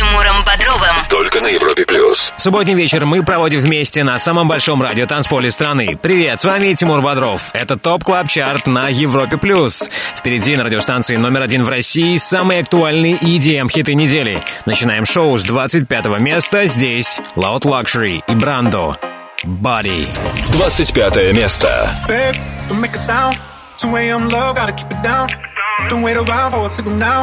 Тимуром Бодровым. Только на Европе Плюс. Субботний вечер мы проводим вместе на самом большом радио танцполе страны. Привет, с вами Тимур Бодров. Это Top Club Chart на Европе Плюс. Впереди на радиостанции номер один в России самые актуальные EDM-хиты недели. Начинаем шоу с 25 места. Здесь Loud Luxury и Брандо. Body. 25 место. Babe, don't make a sound. 2 a.m. low, gotta keep it down. Don't wait around for a signal now.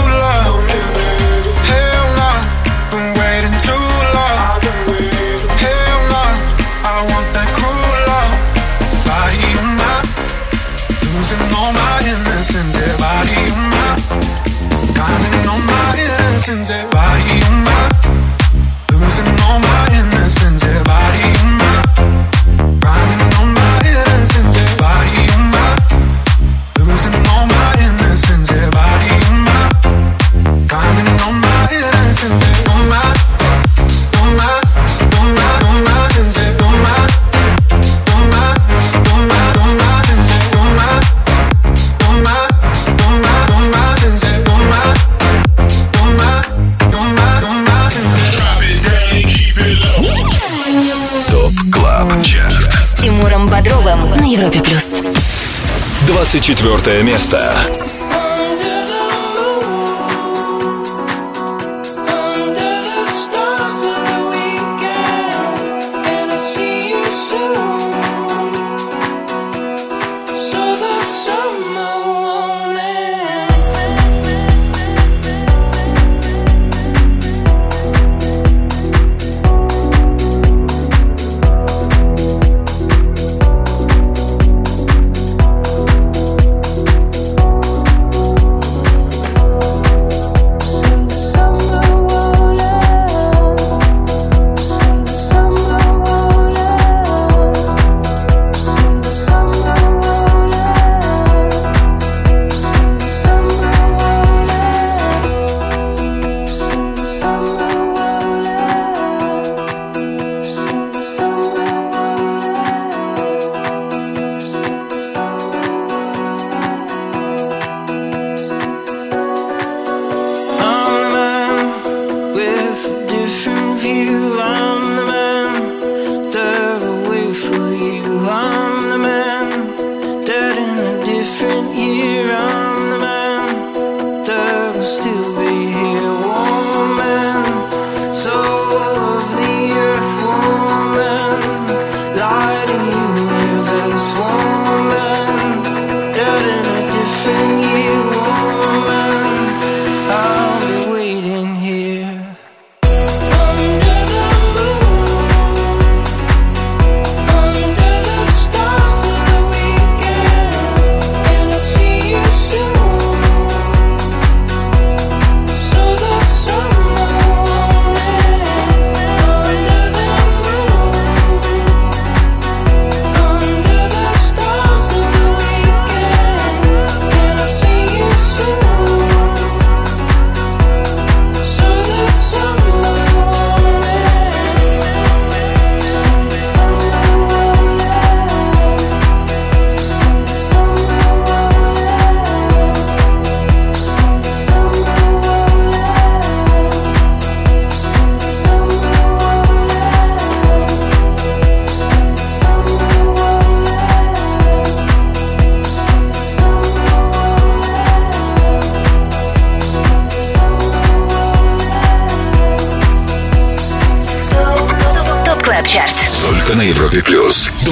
listen to 24 место.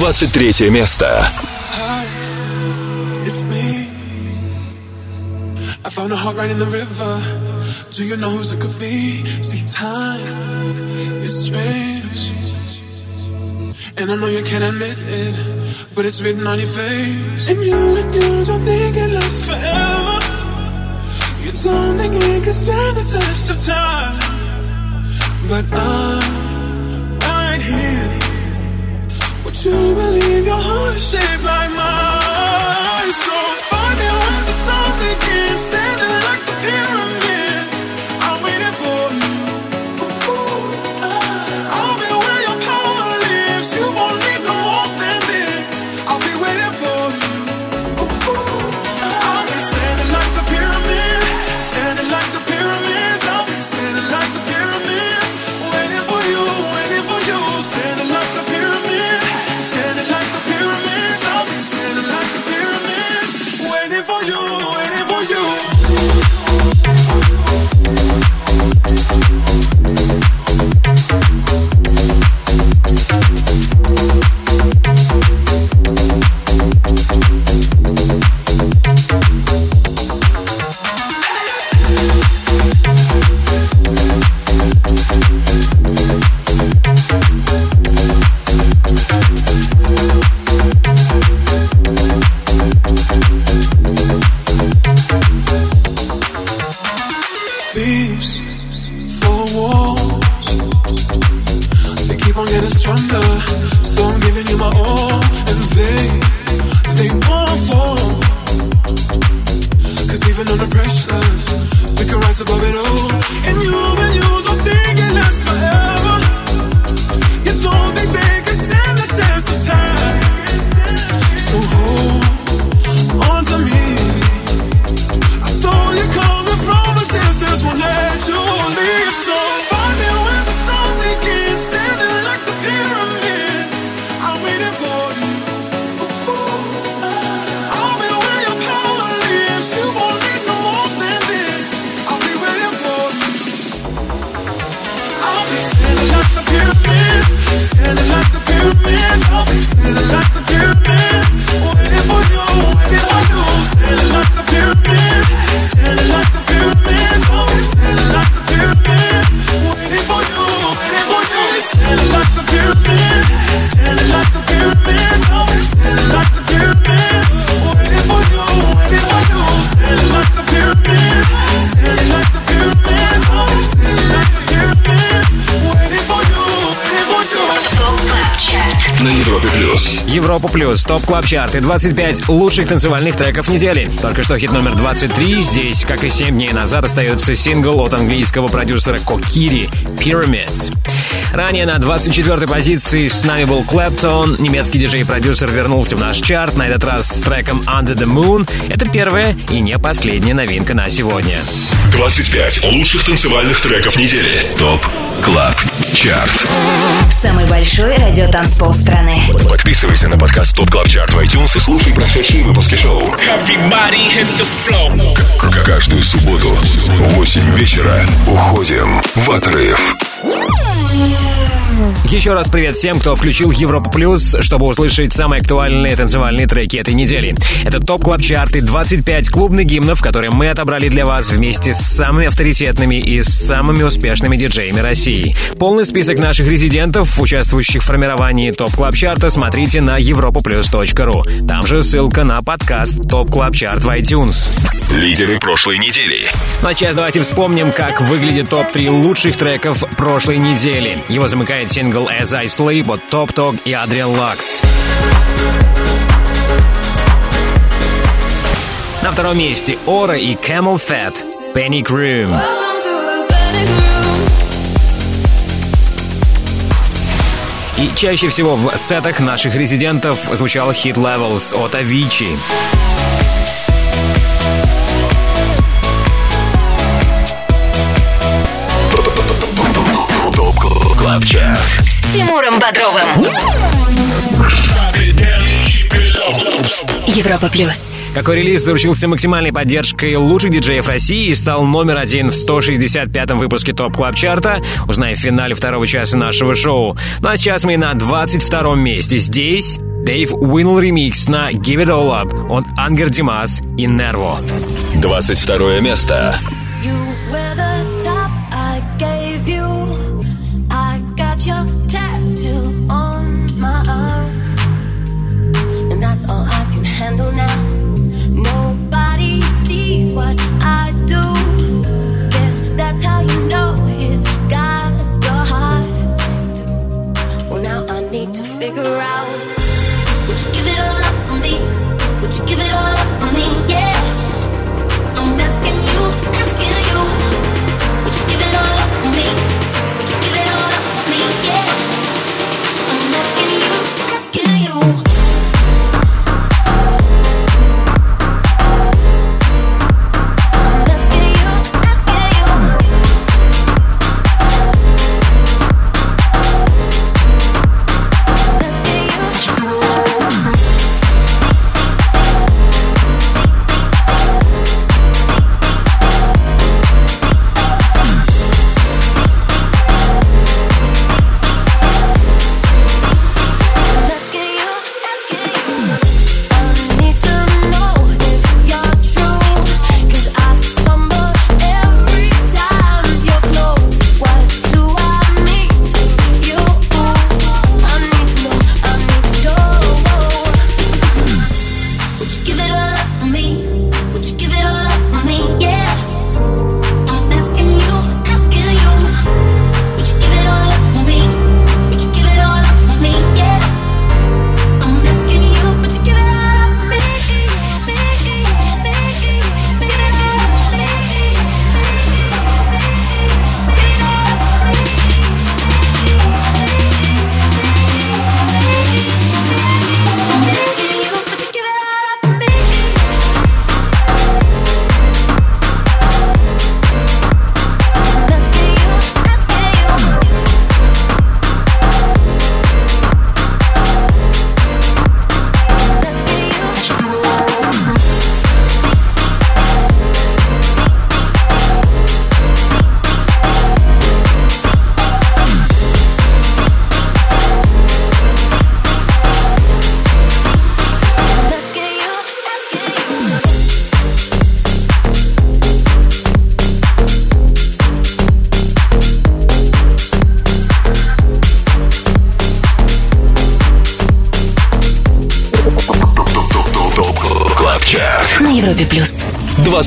23 место. It's me. I found a heart right in the river. Do you know whose it could be? See, time is strange. And I know you can't admit it, but it's written on your face. And you and you don't think it lasts forever. You don't think it can stand the test of time. But I'm You believe your heart is shaped like mine? So find me the sun begins, standing like the pyramid. Топ клаб чарт и 25 лучших танцевальных треков недели. Только что хит номер 23. Здесь, как и 7 дней назад, остается сингл от английского продюсера Кокири «Pyramids». Ранее на 24-й позиции с нами был Клэптон. Немецкий диджей-продюсер вернулся в наш чарт, на этот раз с треком Under the Moon. Это первая и не последняя новинка на сегодня. 25 лучших танцевальных треков недели. ТОП КЛАБ Chart. Самый большой радиотанцпол страны. Подписывайся на подкаст Top Club Chart в iTunes и слушай прошедшие выпуски шоу. Каждую субботу в 8 вечера уходим в отрыв. Yeah. Еще раз привет всем, кто включил Европу Плюс, чтобы услышать самые актуальные танцевальные треки этой недели. Это Top Club Chart, 25 клубных гимнов, которые мы отобрали для вас вместе с самыми авторитетными и самыми успешными диджеями России. Полный список наших резидентов, участвующих в формировании Top Club Chart а, смотрите на europoplus.ru. Там же ссылка на подкаст Top Club Chart в iTunes. Лидеры прошлой недели. Ну а сейчас давайте вспомним, как выглядит топ-3 лучших треков прошлой недели. Его замыкает сингл As I Sleep от Top Talk и Adrian Lux. На втором месте Ора и Camel Fat Panic Room. И чаще всего в сетах наших резидентов звучал хит Levels от Avicii. Top Club Chart. С Тимуром Бодровым. Европа плюс. Какой релиз заручился максимальной поддержкой лучших диджеев России и стал номер один в 165-м выпуске Top Club Chart а, узнаем в финале второго часа нашего шоу. Ну а сейчас мы на 22-м месте. Здесь Dave Winnel ремикс на Give It All Up от Angger Dimas и Nervo. 22 место. Европе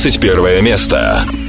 21 место.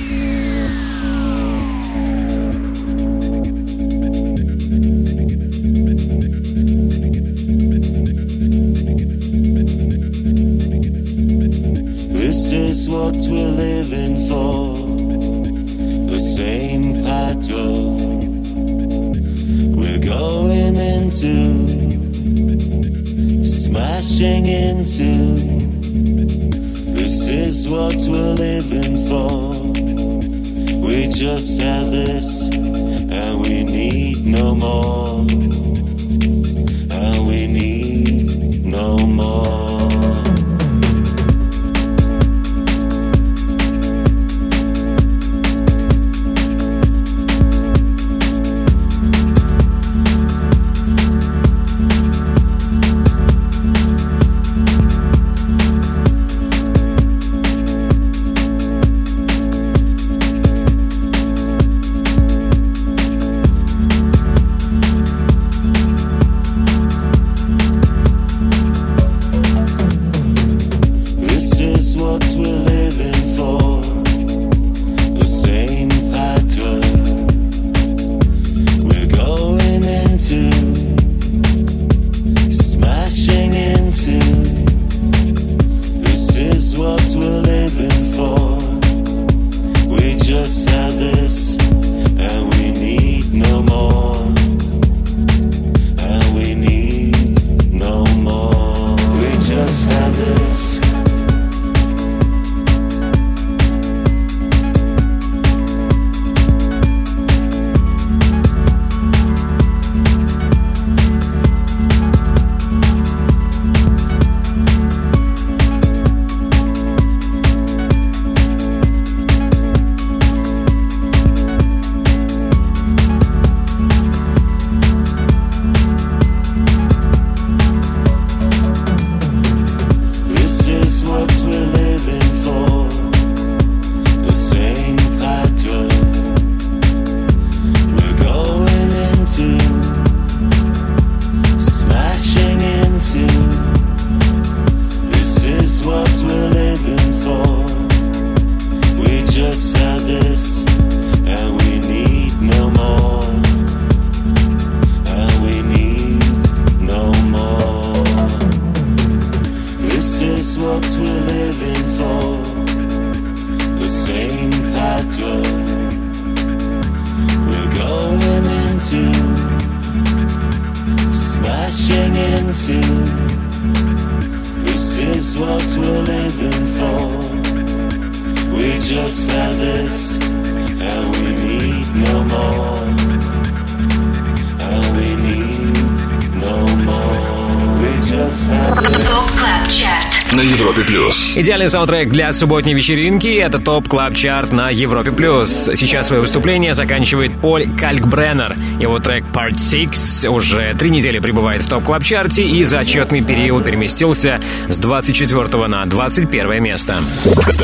Идеальный саундтрек для субботней вечеринки — это топ клаб чарт на Европе плюс. Сейчас свое выступление заканчивает Поль Калькбреннер. Его трек Part 6 уже три недели пребывает в топ клаб чарте и за отчетный период переместился с 24 на 21 место.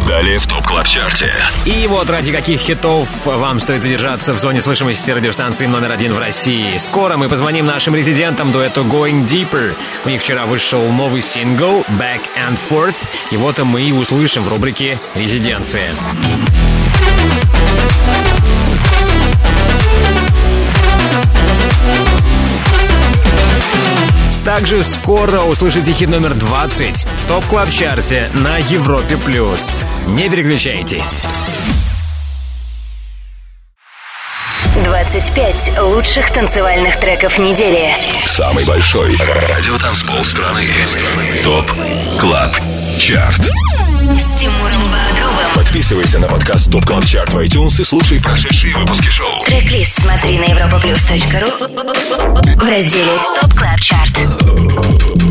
Далее в топ клаб чарте. И вот ради каких хитов вам стоит задержаться в зоне слышимости радиостанции номер один в России. Скоро мы позвоним нашим резидентам дуэту Going Deeper. У них вчера вышел новый сингл Back and Forth. Его-то мы и услышим в рубрике «Резиденция». Также скоро услышите хит номер 20 в топ клаб чарте на Европе+. плюс. Не переключайтесь. 25 лучших танцевальных треков недели. Самый большой радиотанцпол страны. Top Club Chart. С Тимуром Бодровым. Подписывайся на подкаст Top Club Chart в iTunes и слушай прошедшие выпуски шоу. Трек-лист смотри на europaplus.ru в разделе Top Club Chart.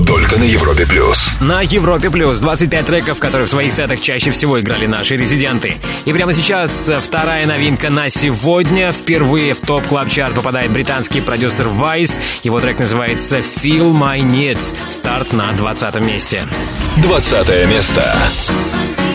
Только на Европе плюс. На Европе Плюс 25 треков, которые в своих сетах чаще всего играли наши резиденты. И прямо сейчас вторая новинка на сегодня. Впервые в Top Club Chart попадает британский продюсер Vice. Его трек называется Feel My Needs. Старт на 20 месте. 20 место. ТОП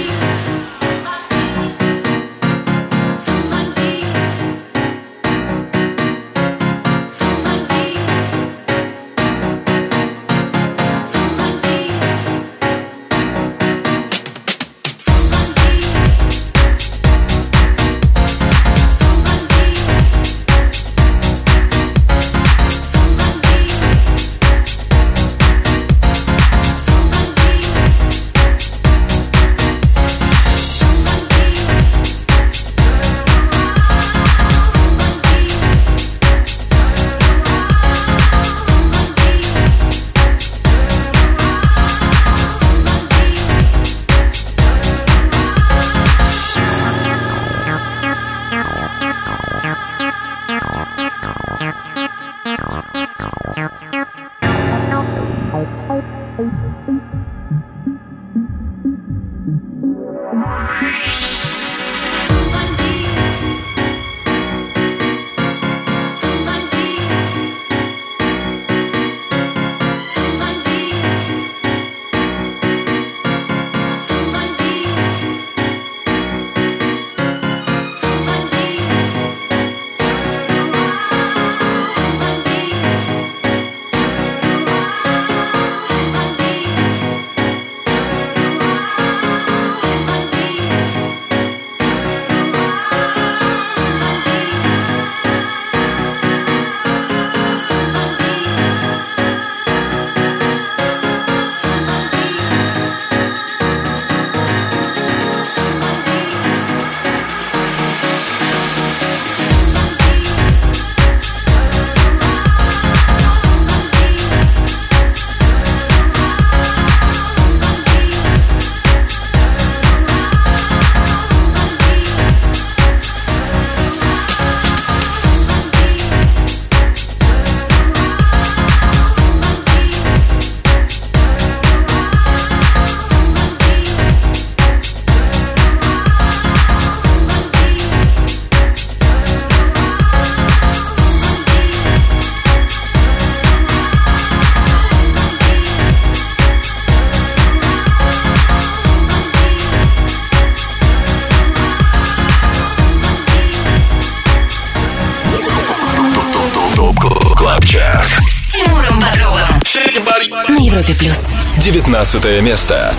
19 место.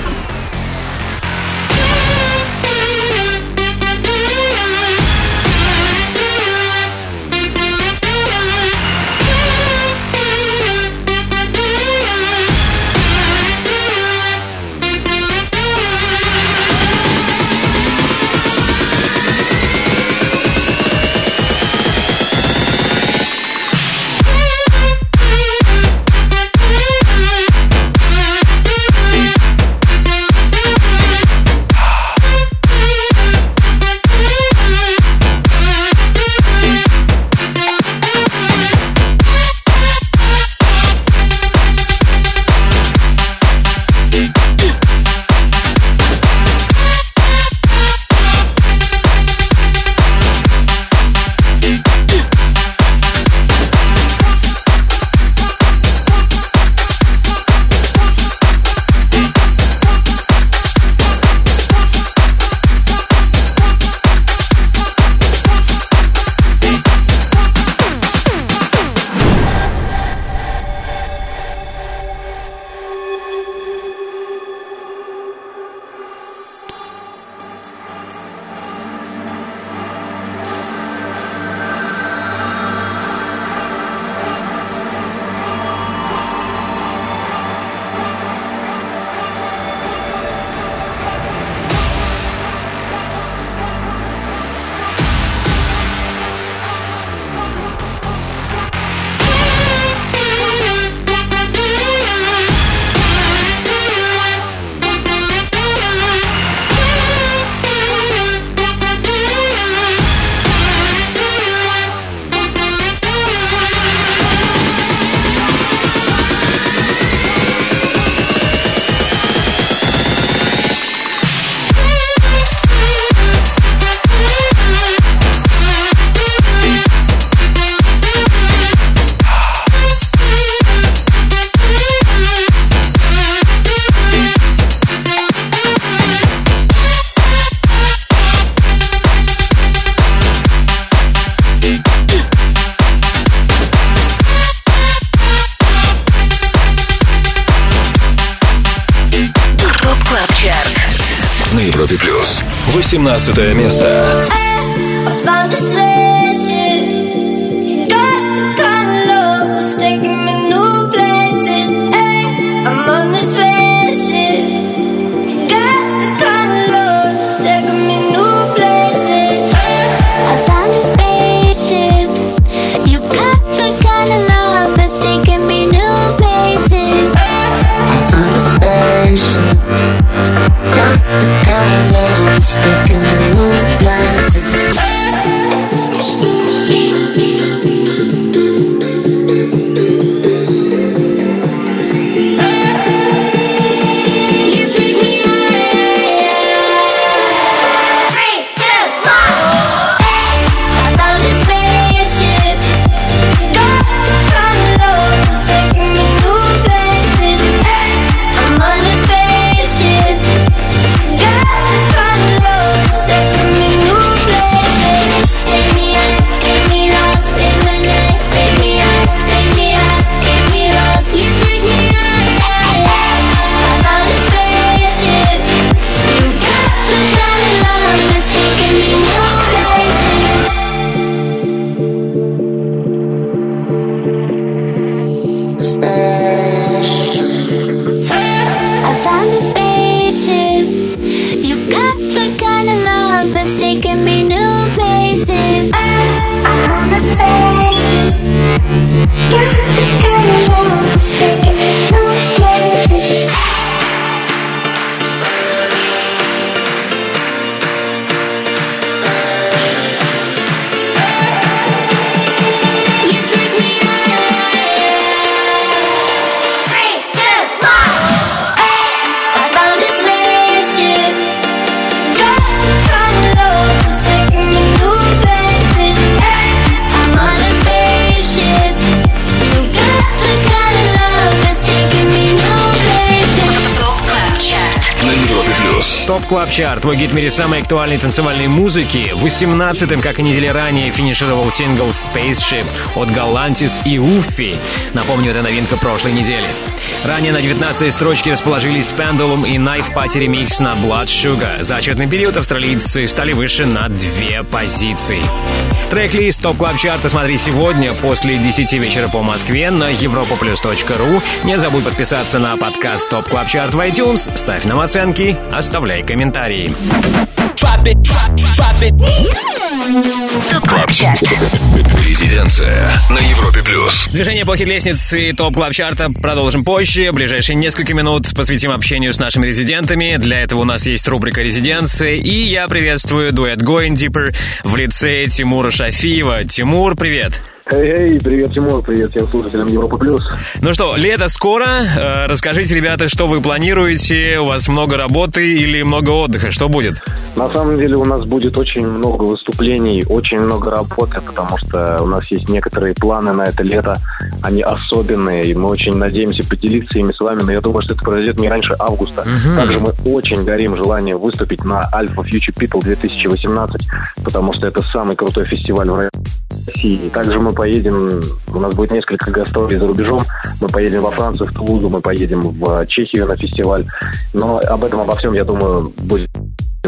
18 место. Твой гид в мире самой актуальной танцевальной музыки. 18-м, как и недели ранее, финишировал сингл Spaceship от Galantis и Uffie. Напомню, это новинка прошлой недели. Ранее на 19-й строчке расположились Pendulum и Knife Party Remix на Blood Sugar. За отчетный период австралийцы стали выше на две позиции. Трек-лист Top Club Chart а смотри сегодня после 10 вечера по Москве на europoplus.ru. Не забудь подписаться на подкаст Top Club Chart в iTunes, ставь нам оценки, оставляй комментарии. Drop it, drop, drop it. Топ Чарт. Резиденция на Европе Плюс. Движение по хит-лестнице Top Club Chart а продолжим позже. Ближайшие несколько минут посвятим общению с нашими резидентами. Для этого у нас есть рубрика «Резиденция». И я приветствую дуэт Going Deeper в лице Тимура Шафиева. Тимур, привет. Эй, привет, Тимур, привет всем слушателям Европа Плюс. Ну что, лето скоро. Э, расскажите, ребята, что вы планируете? У вас много работы или много отдыха? Что будет? На самом деле у нас будет очень много выступлений, очень много работы, потому что у нас есть некоторые планы на это лето. Они особенные, и мы очень надеемся поделиться ими с вами, но я думаю, что это произойдет не раньше августа. Угу. Также мы очень горим желанием выступить на Alpha Future People 2018, потому что это самый крутой фестиваль в России. Также мы поедем, у нас будет несколько гастролей за рубежом. Мы поедем во Францию, в Тулузу, мы поедем в Чехию на фестиваль. Но об этом, обо всем, я думаю, будет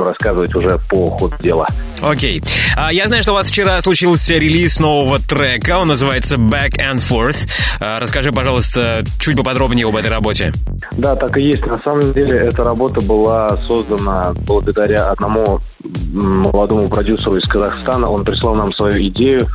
рассказывать уже по ходу дела. Окей. Okay. А, я знаю, что у вас вчера случился релиз нового трека. Он называется Back and Forth. А, расскажи, пожалуйста, чуть поподробнее об этой работе. Да, так и есть. На самом деле, эта работа была создана благодаря одному молодому продюсеру из Казахстана. Он прислал нам свою идею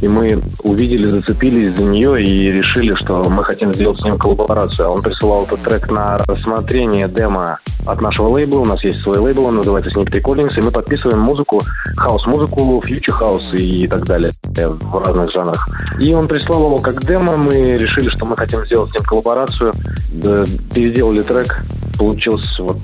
и мы увидели, зацепились за нее и решили, что мы хотим сделать с ним коллаборацию. Он присылал этот трек на рассмотрение демо от нашего лейбла. У нас есть свой лейбл, он называется Sneak Recordings, и мы подписываем музыку, хаус-музыку, future house и так далее в разных жанрах. И он прислал его как демо, мы решили, что мы хотим сделать с ним коллаборацию, переделали трек, получился вот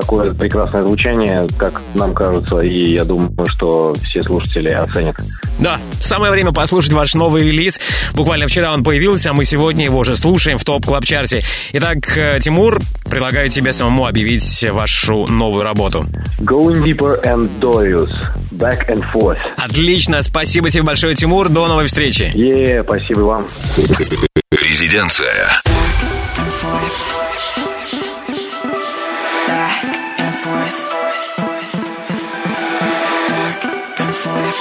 такое прекрасное звучание, как нам кажется, и я думаю, что все слушатели оценят. Да, самое время послушать ваш новый релиз. Буквально вчера он появился, а мы сегодня его уже слушаем в Top Club Chart е Итак, э, Тимур, предлагаю тебе самому объявить вашу новую работу. Going Deeper and Dorius. Back and Forth. Отлично, спасибо тебе большое, Тимур. До новой встречи. Е, спасибо вам. Резиденция. forth, back and forth,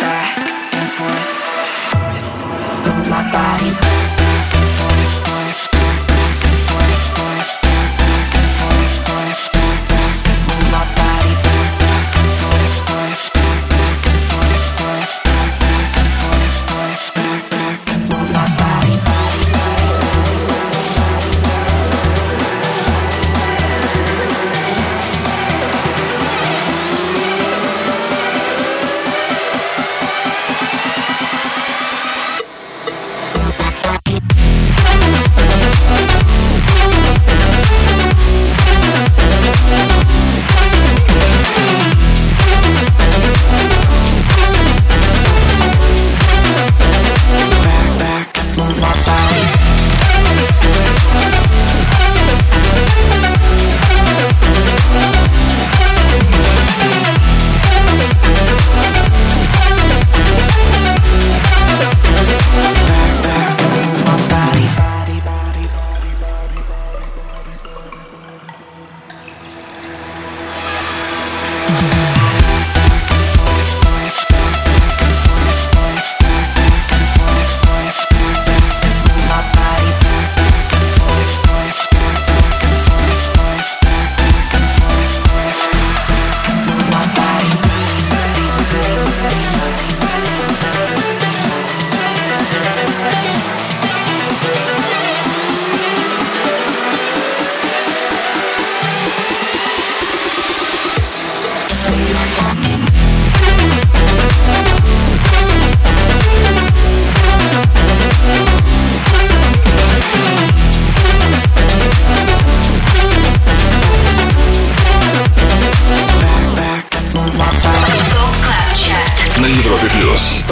back and forth. Move my body.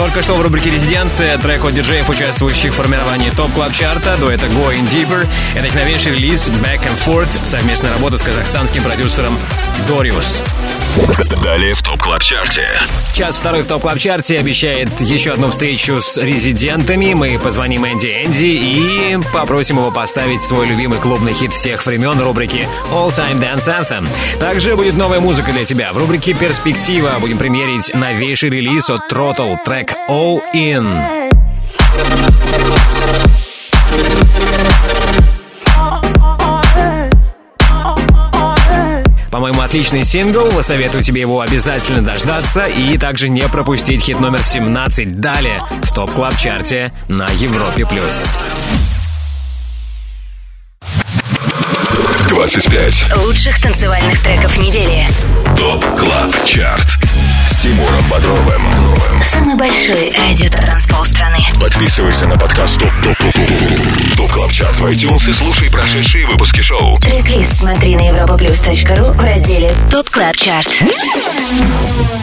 Только что в рубрике «Резиденция» трек от диджеев, участвующих в формировании Top Club Chart а, дуэта Going Deeper. Это их новейший релиз «Back and Forth», совместная работа с казахстанским продюсером Дориус. Далее в Top Club Chart е. Час второй в Top Club Chart е обещает еще одну встречу с резидентами. Мы позвоним Энди Энди и попросим его поставить свой любимый клубный хит всех времен рубрики All Time Dance Anthem. Также будет новая музыка для тебя. В рубрике «Перспектива» будем премьерить новейший релиз от Throttle, трек All In. По-моему, отличный сингл. Советую тебе его обязательно дождаться и также не пропустить хит номер 17 далее в топ клаб чарте на Европе+. плюс. 25 лучших танцевальных треков недели. ТОП КЛАБ ЧАРТ с Тимуром Бодровым. Самый большой радиотанцпол страны. Подписывайся на подкаст ТОП ТОП ТОП ТОП ТОП КЛАБ ЧАРТ в iTunes и слушай прошедшие выпуски шоу. Трек-лист смотри на europaplus.ru в разделе Top Club Chart.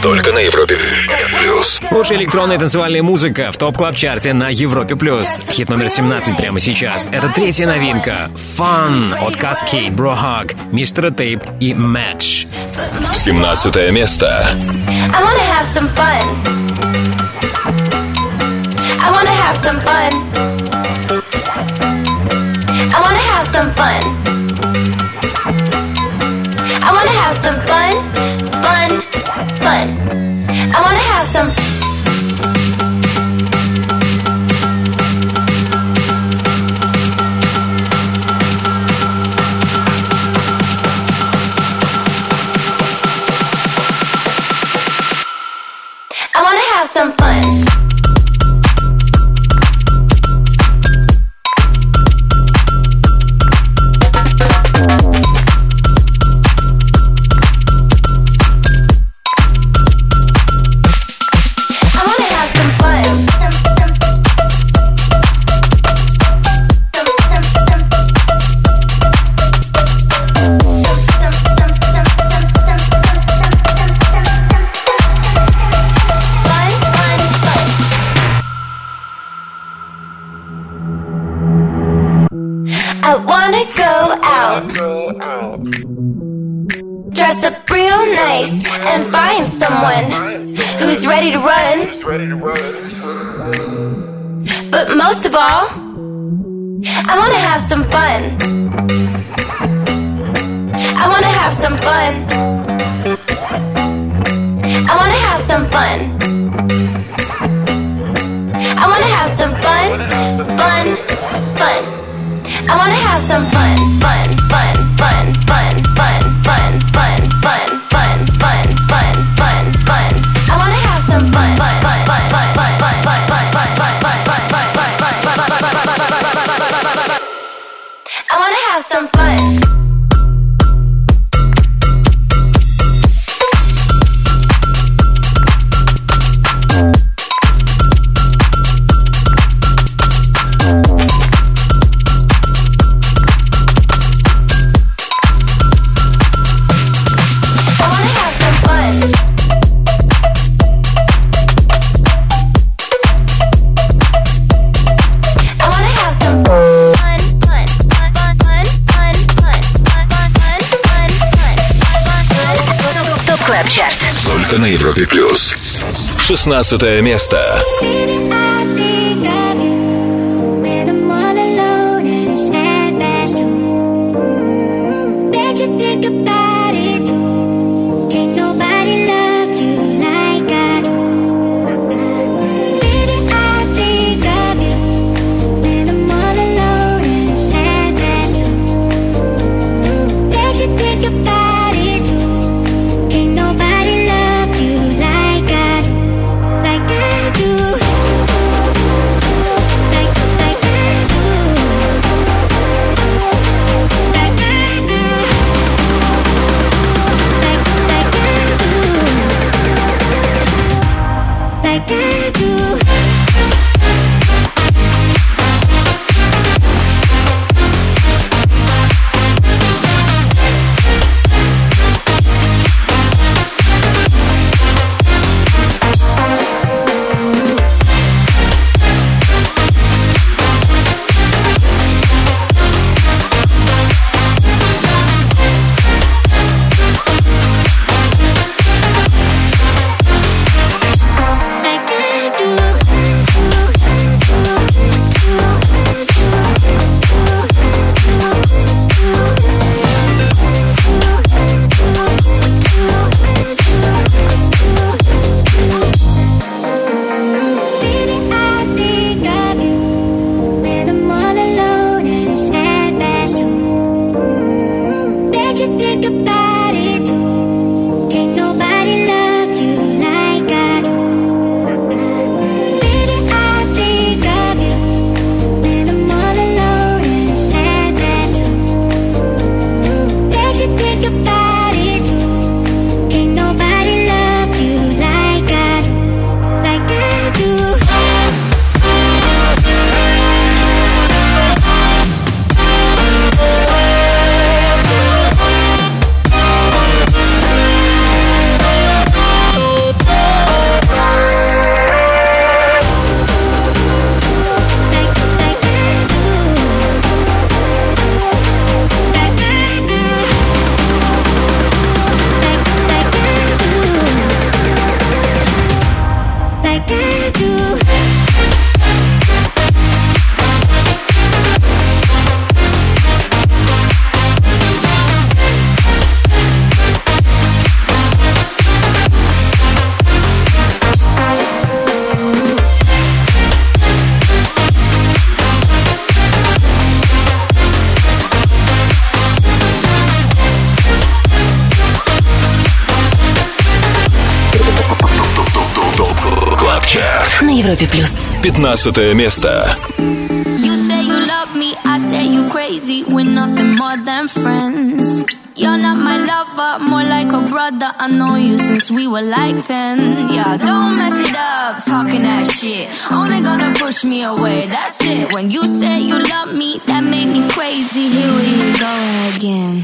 Только на Европе Плюс. Лучшая электронная танцевальная музыка в Top Club Chart е на Европе+. плюс. Хит номер 17 прямо сейчас. Это третья новинка. Fun от Kaskade, Brohug, Mr. Tape и Madge. 17 место. I wanna have some fun. I wanna have some fun. 16 место. 15 место. You say you love me, I say you crazy. We're nothing more than friends. You're not my lover, more like a brother. I know you since we were like 10. Yeah, don't mess it up, talking that shit. Only gonna push me away, that's it. When you say you love me, that made me crazy. Here we go again.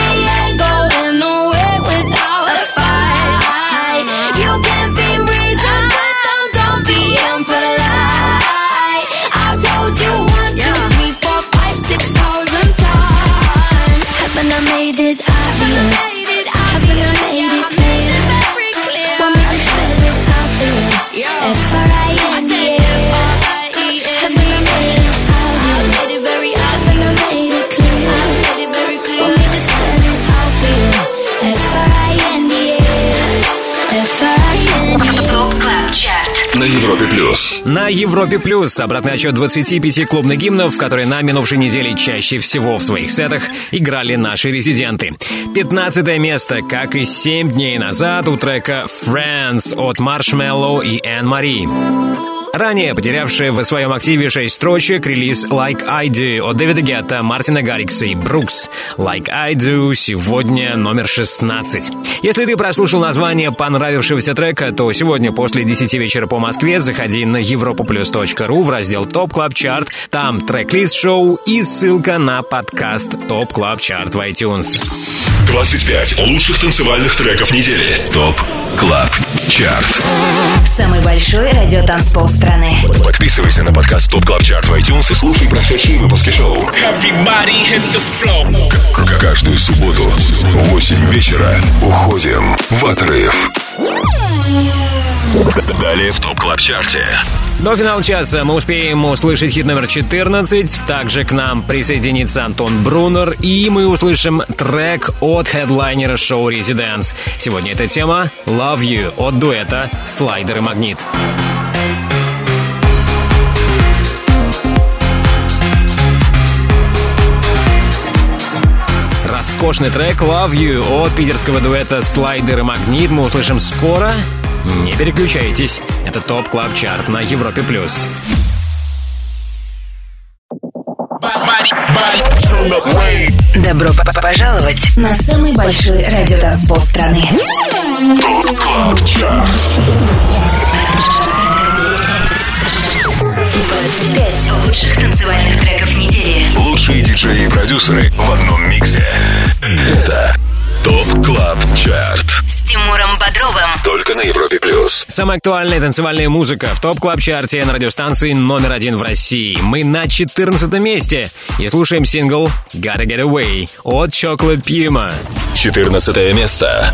Европе плюс. На Европе Плюс обратный отчет 25 клубных гимнов, которые на минувшей неделе чаще всего в своих сетах играли наши резиденты. 15 место, как и 7 дней назад, у трека «Friends» от Маршмеллоу и Энн Мари. Ранее потерявшие в своем активе 6 строчек релиз «Like I Do» от Дэвида Гетта, Мартина Гаррикса и Брукс. «Like I Do» сегодня номер 16. Если ты прослушал название понравившегося трека, то сегодня после 10 вечера по Москве заходи на europoplus.ru в раздел «Top Club Chart». Там трек-лист шоу и ссылка на подкаст «Top Club Chart» в iTunes. 25 лучших танцевальных треков недели. Top Club Chart. Самый большой радиотанцпол страны. Подписывайся на подкаст Top Club Chart в iTunes и слушай прошедшие выпуски шоу. Everybody hit the floor. К- Каждую субботу в 8 вечера уходим в отрыв. Далее в ТОП КЛАБ ЧАРТе. До финала часа мы успеем услышать хит номер 14. Также к нам присоединится Антон Брунер. И мы услышим трек от хедлайнера шоу «Резиденс». Сегодня эта тема «Love You» от дуэта «Слайдер и Магнит». Роскошный трек «Love You» от питерского дуэта «Слайдер и Магнит» мы услышим скоро. Не переключайтесь. Это Top Club Chart на Европе+. плюс. Добро п- пожаловать на самый большой радиотанцпол страны. Club Chart. 25 лучших танцевальных треков недели. Лучшие диджеи и продюсеры в одном миксе. Это Top Club Chart. Тимуром Бодровым. Только на Европе плюс. Самая актуальная танцевальная музыка в Top Club Чарте на радиостанции номер один в России. Мы на 14 месте и слушаем сингл «Gotta Get Away» от Chocolate Puma. 14 место.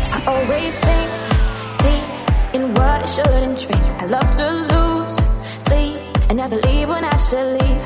I shouldn't drink. I love to lose sleep and never leave when I should leave.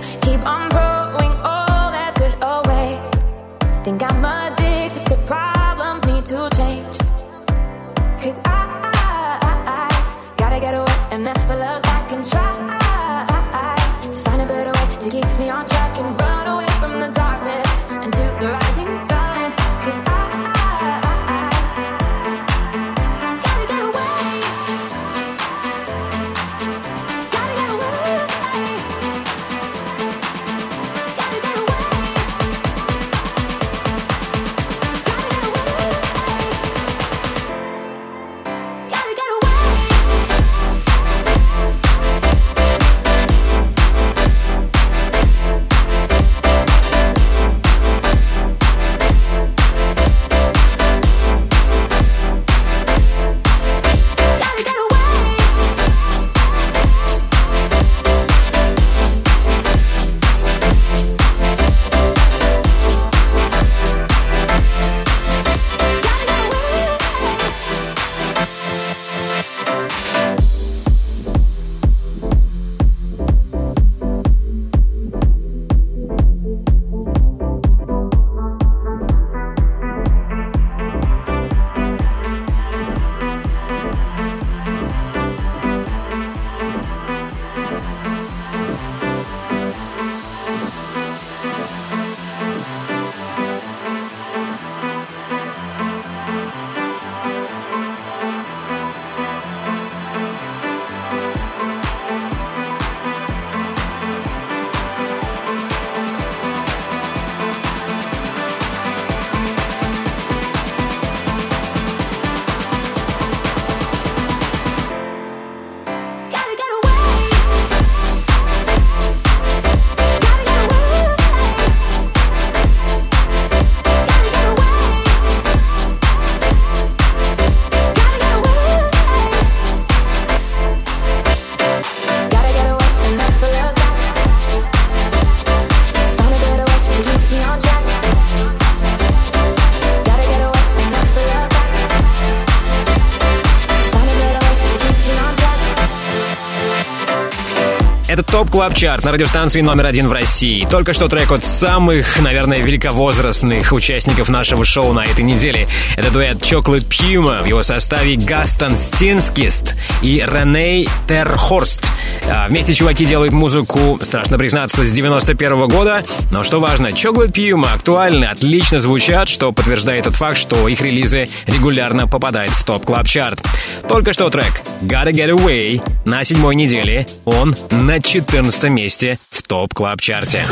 Club Chart на радиостанции номер один в России. Только что трек от самых, наверное, великовозрастных участников нашего шоу на этой неделе. Это дуэт Chocolate Puma в его составе Гастон Стинкист и Рене Терхорст. А, вместе чуваки делают музыку, страшно признаться, с 91 -го года. Но что важно, Chocolate Puma актуальны, отлично звучат, что подтверждает тот факт, что их релизы регулярно попадают в Top Club Chart. Только что трек Gotta Get Away на седьмой неделе. Он на 14 месте в Top Club Чарте.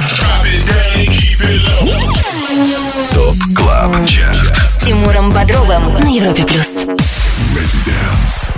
Top Club Chart. С Тимуром Бодровым на Европе плюс.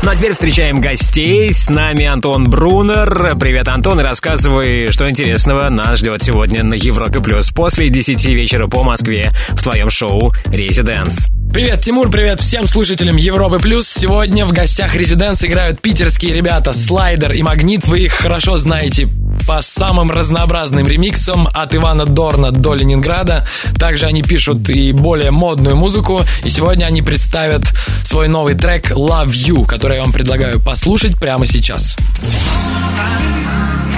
Ну а теперь встречаем гостей. С нами Антон Брунер. Привет, Антон, и рассказывай, что интересного нас ждет сегодня на Европе Плюс после 10 вечера по Москве в твоем шоу «Residance». Привет, Тимур, привет всем слушателям Европы Плюс. Сегодня в гостях Residance играют питерские ребята Слайдер и Магнит. Вы их хорошо знаете по самым разнообразным ремиксам от Ивана Дорна до Ленинграда. Также они пишут и более модную музыку. И сегодня они представят свой новый трек Love You, который я вам предлагаю послушать прямо сейчас. На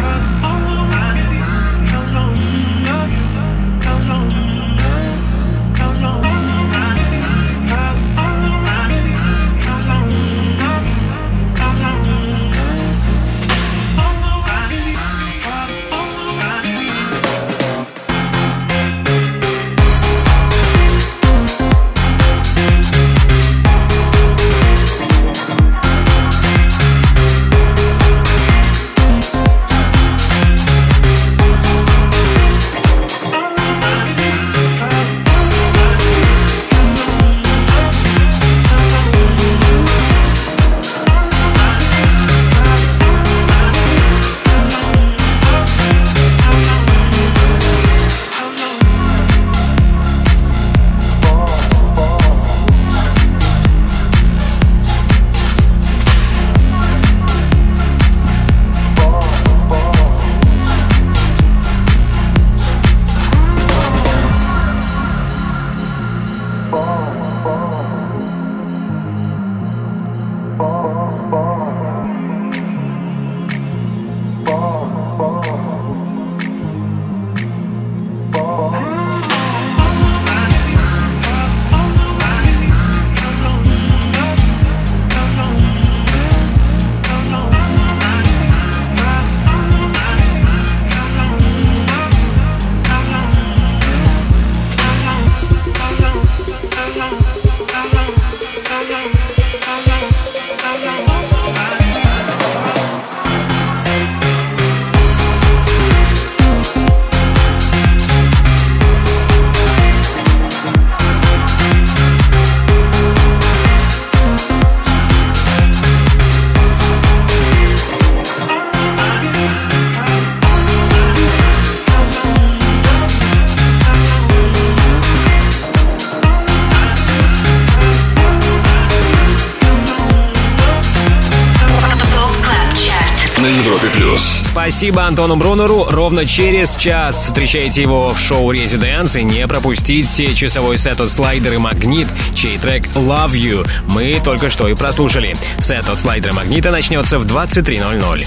Спасибо Антону Брунеру. Ровно через час встречайте его в шоу «Residance» и не пропустите часовой сет от Слайдер и Магнит, чей трек «Love You» мы только что и прослушали. Сет от Слайдера и Магнита начнется в 23.00.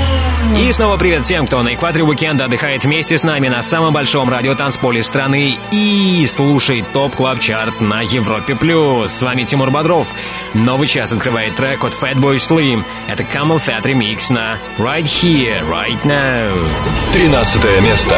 И снова привет всем, кто на экваторе уикенда отдыхает вместе с нами на самом большом радиотанцполе страны и слушает Top Club Chart на Европе плюс. С вами Тимур Бодров. Новый час открывает трек от Fatboy Slim. Это CamelPhat ремикс на Right Here, Right Now. 13 место.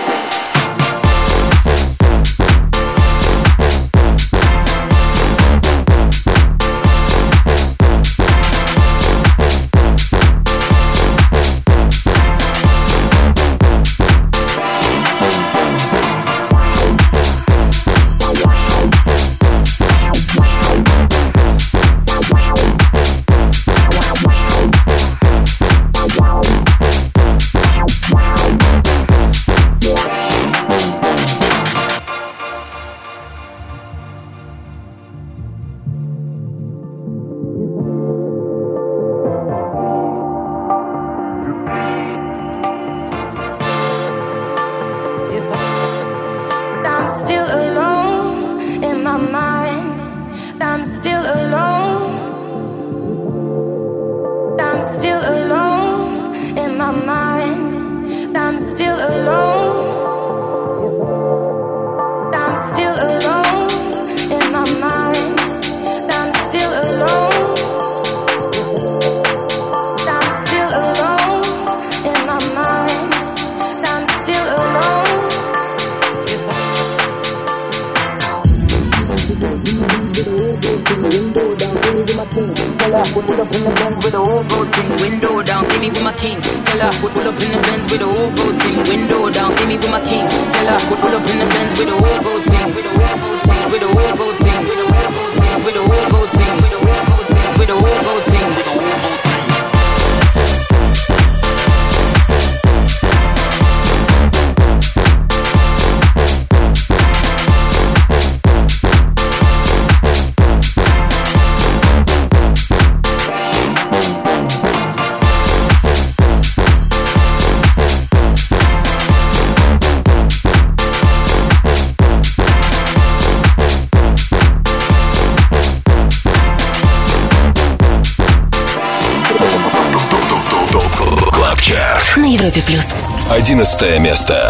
место.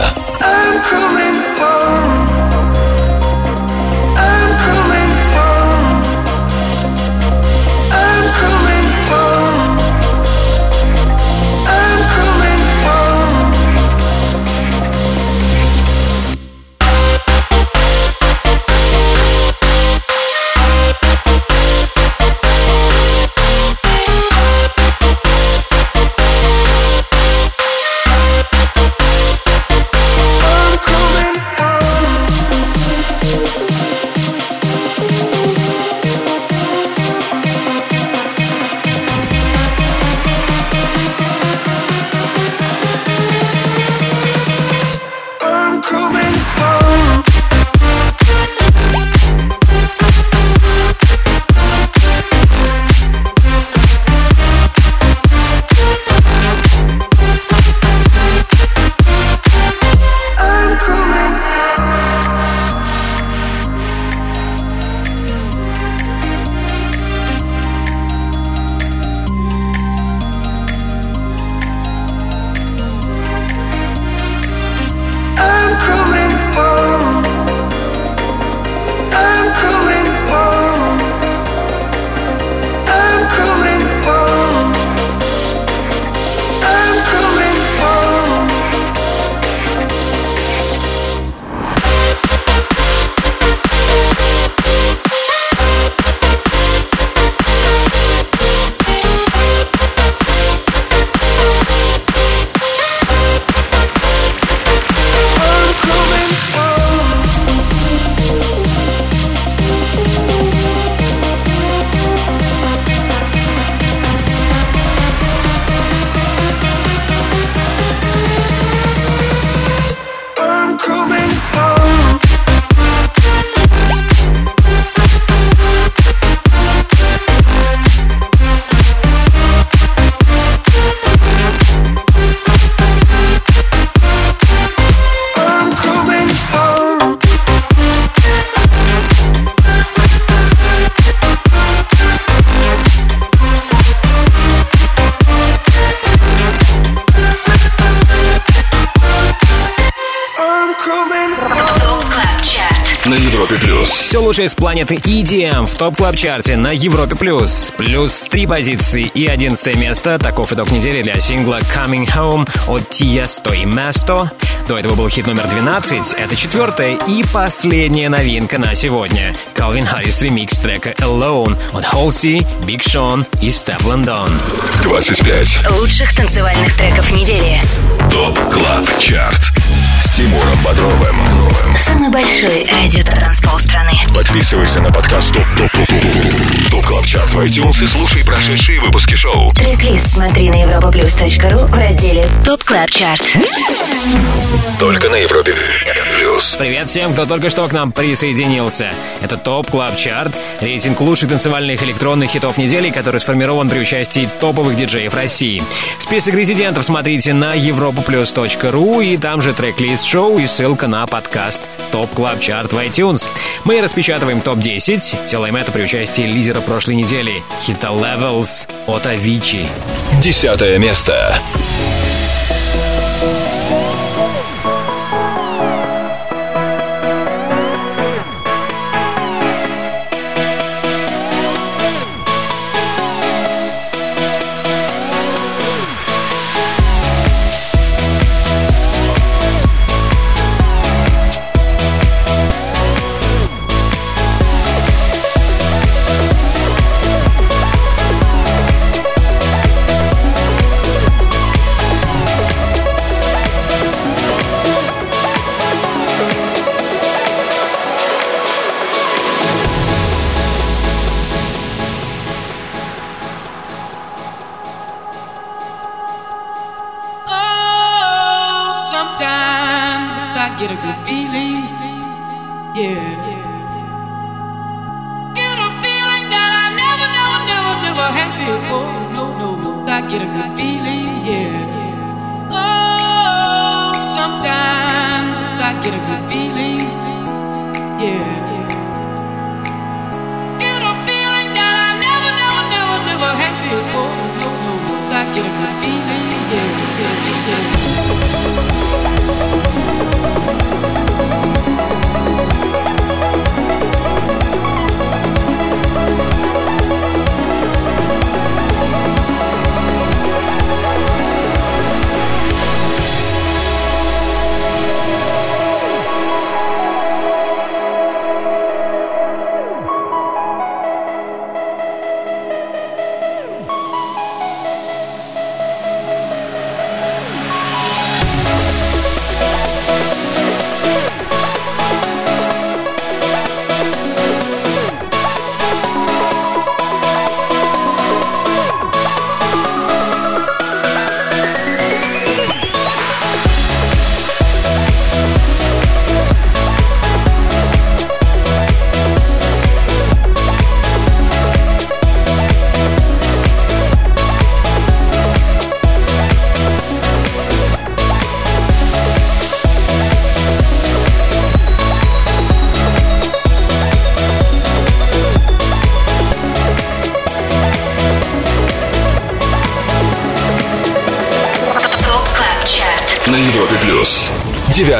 Планеты EDM в топ клаб чарте на Европе+. плюс. Плюс три позиции и одиннадцатое место. Таков итог недели для сингла Coming Home от Tiesto и Mesto. До этого был хит номер 12. Это четвертая и последняя новинка на сегодня. Calvin Harris ремикс трека Alone от Halsey, Big Sean и Steph London. 25. Лучших танцевальных треков недели. ТОП КЛАБ ЧАРТ С Тимуром Бодровым Самый большой радиотанцпол страны. Подписывайся на подкаст Top Top Top Top Top Club Chart в iTunes и слушай прошедшие выпуски шоу Трек-лист смотри на europaplus.ru в разделе Top Club Chart. Только на Европе Плюс Привет всем, кто только что к нам присоединился. Это Top Club Chart, рейтинг лучших танцевальных электронных хитов недели, который сформирован при участии топовых диджеев России. Список резидентов смотрите на europaplus.ru и там же трек-лист шоу и ссылка на подкаст Top Club Chart в iTunes. Мы распечатываем ТОП-10, делаем это при участии лидера прошлой недели, хита Levels от Avicii. Десятое место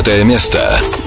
Девятое место.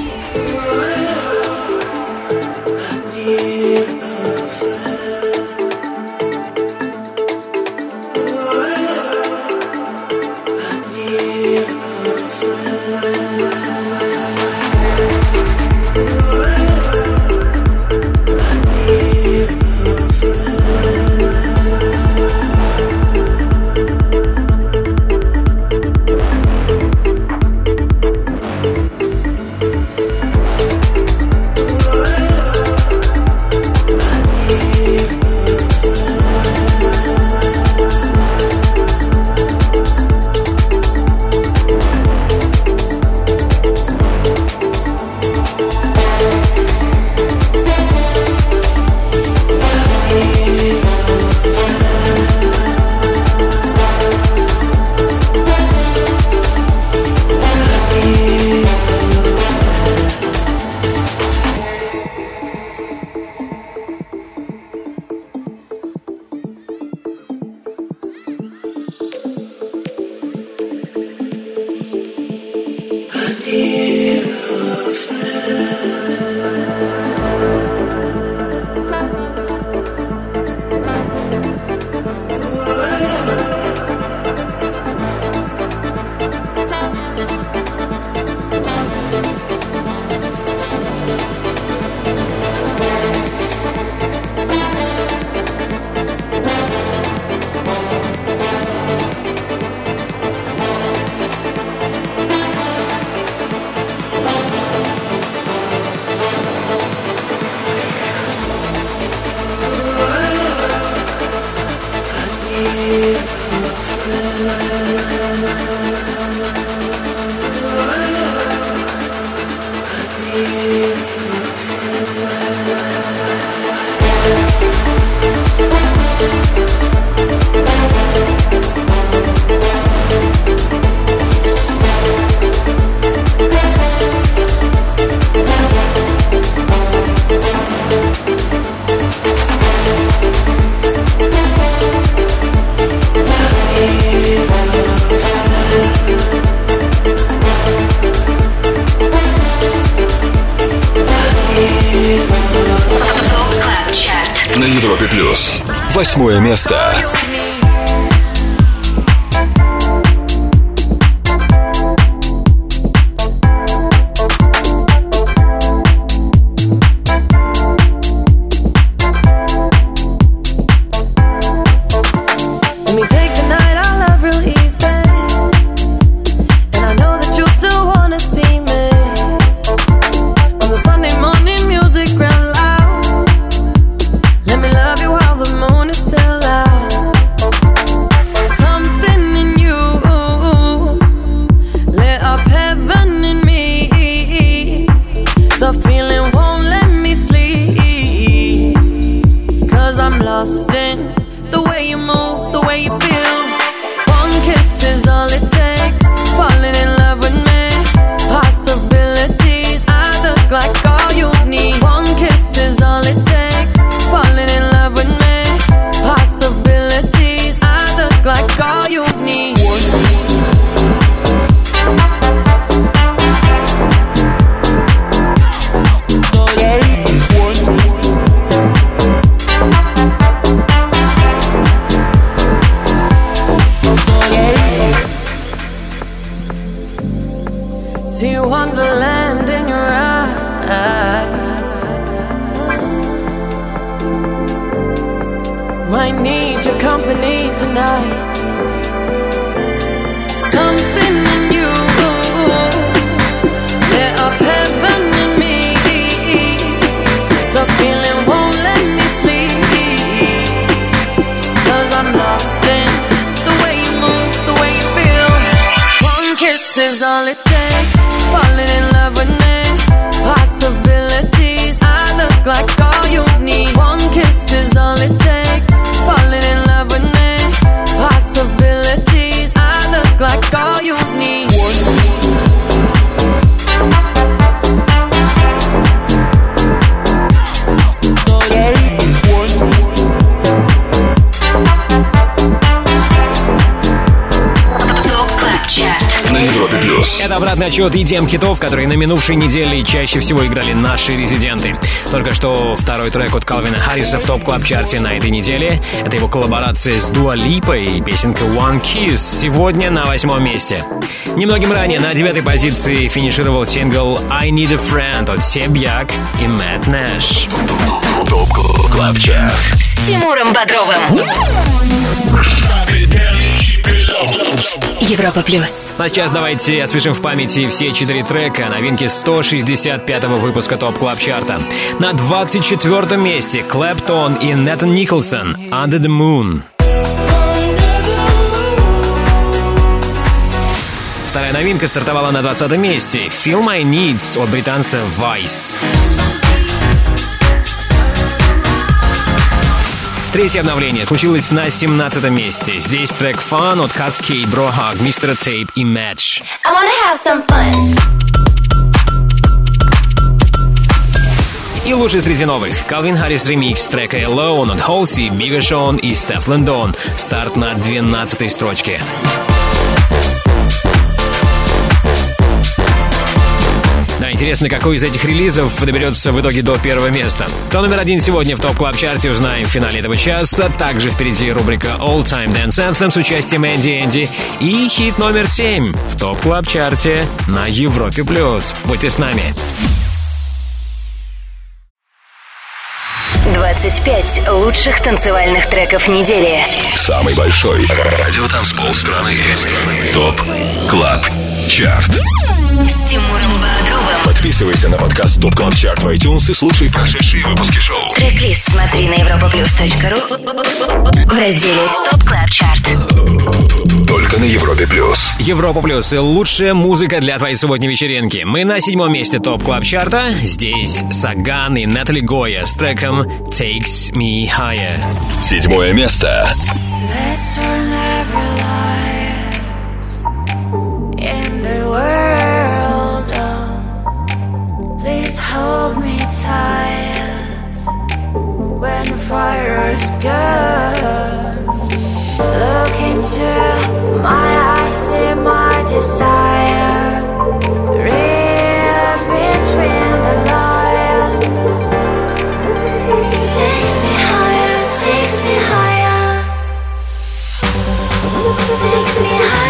Отсчет EDM-хитов, которые на минувшей неделе чаще всего играли наши резиденты. Только что второй трек от Калвина Харриса в Top Club Чарте на этой неделе. Это его коллаборация с Дуа Липой и песенка One Kiss сегодня на восьмом месте. Немногим ранее на девятой позиции финишировал сингл I Need a Friend от Sebjak и Matt Nash. Top Club Chart с Тимуром Бодровым. Европа плюс. А сейчас давайте освежим в памяти все четыре трека новинки 165-го выпуска Top Club Чарта. На 24 месте Claptone и Nathan Nicholson «Under the Moon». Вторая новинка стартовала на 20 месте «Feel My Needs» от британца Vice. Третье обновление случилось на 17 месте. Здесь трек Fun от Kaskade, Brohug, Mr. Tape и Madge. И лучший среди новых. Калвин Харрис ремикс трека Alone от Halsey, Биг а Шон и Stefflon Don. Старт на 12 строчке. Интересно, какой из этих релизов доберется в итоге до первого места. Кто номер один сегодня в Top Club Чарте, узнаем в финале этого часа. Также впереди рубрика All Time Dance Anthem с участием Энди Энди. И хит номер семь в Top Club Чарте на Европе плюс. Будьте с нами. 25 лучших танцевальных треков недели. Самый большой радиотанцпол страны. Top Club Chart. С Тимуром Подписывайся на подкаст Top Club Chart в iTunes и слушай прошедшие выпуски шоу. Трек-лист смотри на europaplus.ru в разделе Top Club Chart. Только на Европе Плюс. Европа Плюс. Лучшая музыка для твоей субботней вечеринки. Мы на седьмом месте топ клаб чарта. Здесь Саган и Натали Гоя с треком Takes Me Higher. Седьмое место. Let's turn every hold me tight when the fire is gone. Look into my eyes, see my desire. Read between the lines. It takes me higher, takes me higher, takes me higher.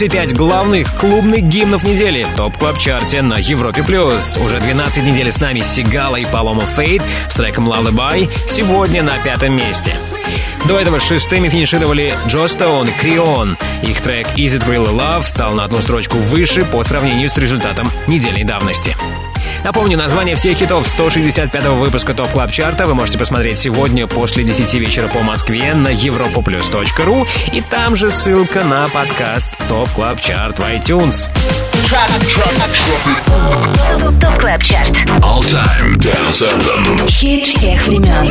25 главных клубных гимнов недели в Top Club Чарте на Европе плюс. Уже 12 недель с нами Sigala и Палома Фейт с треком Lullaby сегодня на пятом месте. До этого шестыми финишировали Joe Stone и Cr3on. Их трек Is It Really Love стал на одну строчку выше по сравнению с результатом недельной давности. Напомню, название всех хитов 165-го выпуска Top Club Чарта вы можете посмотреть сегодня после 10 вечера по Москве на europaplus.ru и там же ссылка на подкаст TOP Club Chart в iTunes. TOP Club Chart. All Time Dance Anthem. Хит всех времен.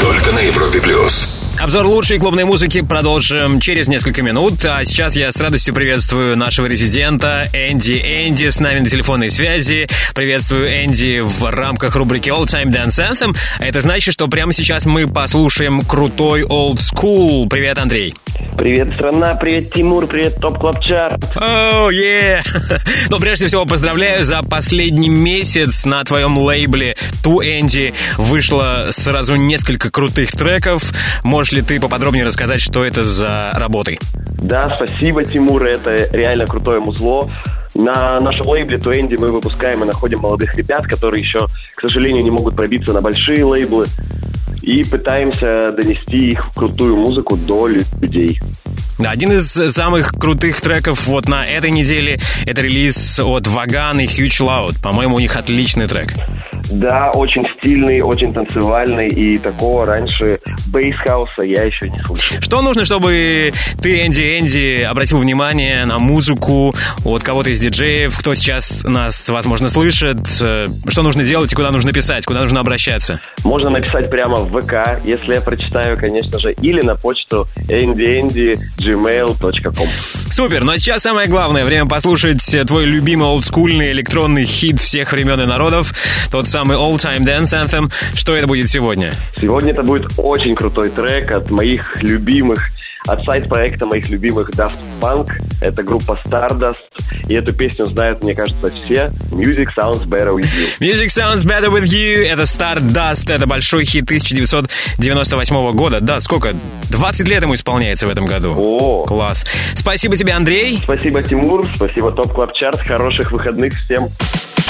Только на Европе плюс. Обзор лучшей клубной музыки продолжим через несколько минут. А сейчас я с радостью приветствую нашего резидента Энди. Энди с нами на телефонной связи. Приветствую Энди в рамках рубрики All Time Dance Anthem. А это значит, что прямо сейчас мы послушаем крутой old school. Привет, Андрей. Привет, страна, привет, Тимур, привет, TOP Club Chart. Oh, yeah! Ну, прежде всего, поздравляю за последний месяц на твоем лейбле Ту Энди вышло сразу несколько крутых треков. Можешь ли ты поподробнее рассказать, что это за работы? Да, спасибо, Тимур, это реально крутое музло. На нашем лейбле To Энди мы выпускаем и находим молодых ребят, которые еще, к сожалению, не могут пробиться на большие лейблы. И пытаемся донести их крутую музыку до людей. Да, один из самых крутых треков вот на этой неделе это релиз от Ваган и Huge Loud. По-моему, у них отличный трек. Да, очень стильный, очень танцевальный, и такого раньше бейсхауса я еще не слышал. Что нужно, чтобы ты, Энди Энди, обратил внимание на музыку от кого-то из диджеев, кто сейчас нас, возможно, слышит? Э, Что нужно делать и куда нужно писать, куда нужно обращаться? Можно написать прямо в ВК, если я прочитаю, конечно же, или на почту ndndgmail.com. Супер, ну а сейчас самое главное, время послушать твой любимый олдскульный электронный хит всех времен и народов, тот самый All Time Dance Anthem. Что это будет сегодня? Сегодня это будет очень крутой трек от моих любимых, от сайт-проекта моих любимых Daft Punk. Это группа Stardust. И эту песню знают, мне кажется, все. Music Sounds Better With You. Music Sounds Better With You, это Stardust, это большой хит 1998 года. Да, сколько? 20 лет ему исполняется в этом году. О! Класс. Спасибо тебе, Андрей. Спасибо, Тимур. Спасибо, TOP Club Chart. Хороших выходных всем.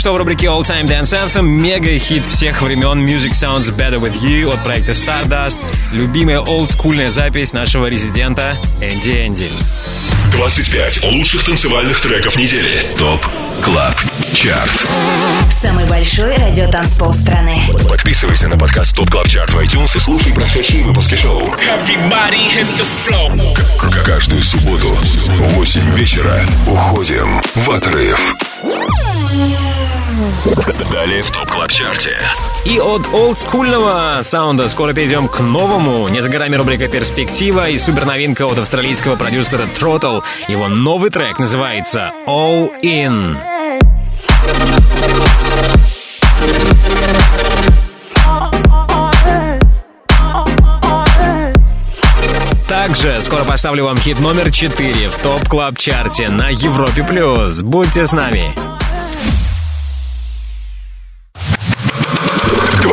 Что в рубрике All Time Dance Anthem мега-хит всех времен Music Sounds Better With You от проекта Stardust. Любимая олдскульная запись нашего резидента Энди Энди. 25 лучших танцевальных треков недели. ТОП КЛАБ ЧАРТ. Самый большой радиотанцпол страны. Подписывайся на подкаст ТОП КЛАБ ЧАРТ в iTunes и слушай прошедшие выпуски шоу. Everybody hit the floor. К- Каждую субботу в 8 вечера уходим в отрыв. Далее в TOP Club Chart е. И от олдскульного саунда скоро перейдем к новому. Не за горами рубрика «Перспектива» и суперновинка от австралийского продюсера Throttle. Его новый трек называется «All In». Также скоро поставлю вам хит номер 4 в TOP Club Chart е на Европе+. плюс. Будьте с нами.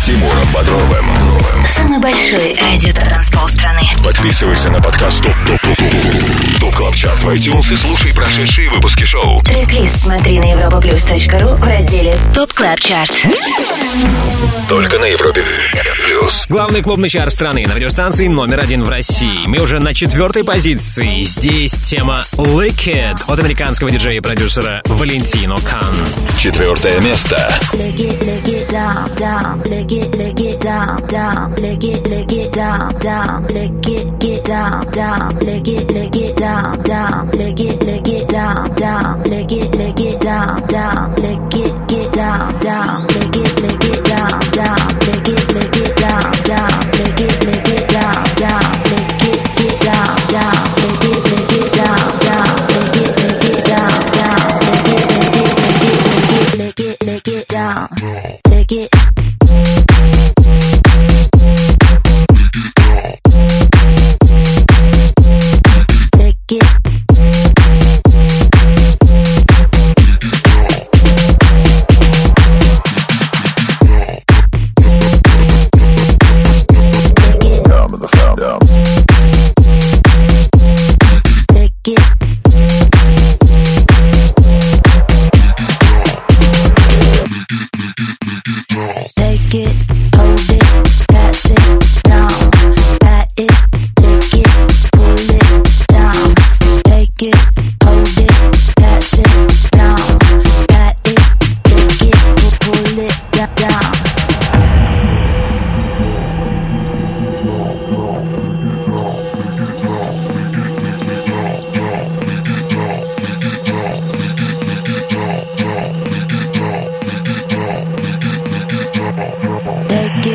с Тимуром Бодровым. Самый большой радиотанцпол страны. Подписывайся на подкаст TOP TOP TOP TOP TOP Club Chart в iTunes и слушай прошедшие выпуски шоу. Трек-лист смотри на europaplus.ru в разделе TOP Club Chart. Только на Европе Плюс. Главный клубный чарт страны на радиостанции номер один в России. Мы уже на четвертой позиции. Здесь тема Lick It от американского диджея и продюсера Valentino Khan. Четвертое место. Lick it, lick it down, down, lick it, lick it down, down, lick it, lick it down, down, lick it, get down, down, lick it, lick it down, down, lick it, lick it down, down, lick it, lick it down, down, lick it, get down, down, lick it, lick it down, down, lick it, lick it down, down, lick it, lick it down, down, lick it, get down, down, lick it, lick it down, down, lick it, lick it down, down, lick it, lick it, lick it, lick it, lick it down, lick it.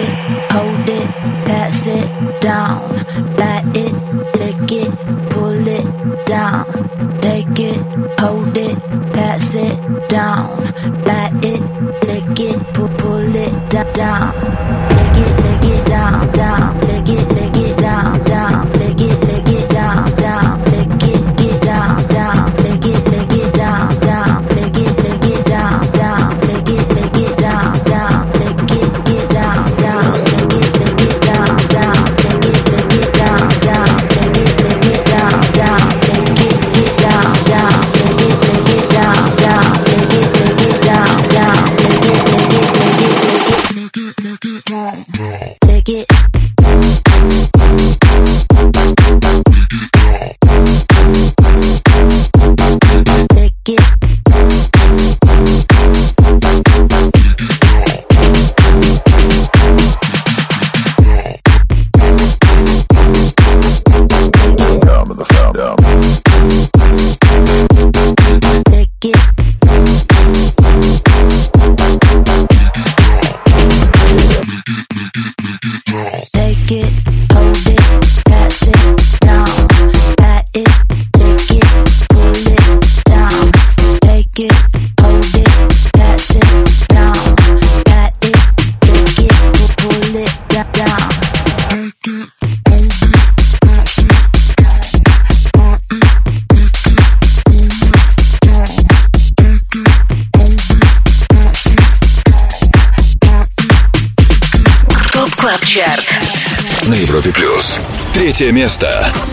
It, hold it, pass it down. Pat it, lick it, pull it down. Take it, hold it, pass it down. Pat it, lick it, pull, pull it down. Lick it, lick it down, down. Lick it, lick it down, down. Lick it, lick Третье место.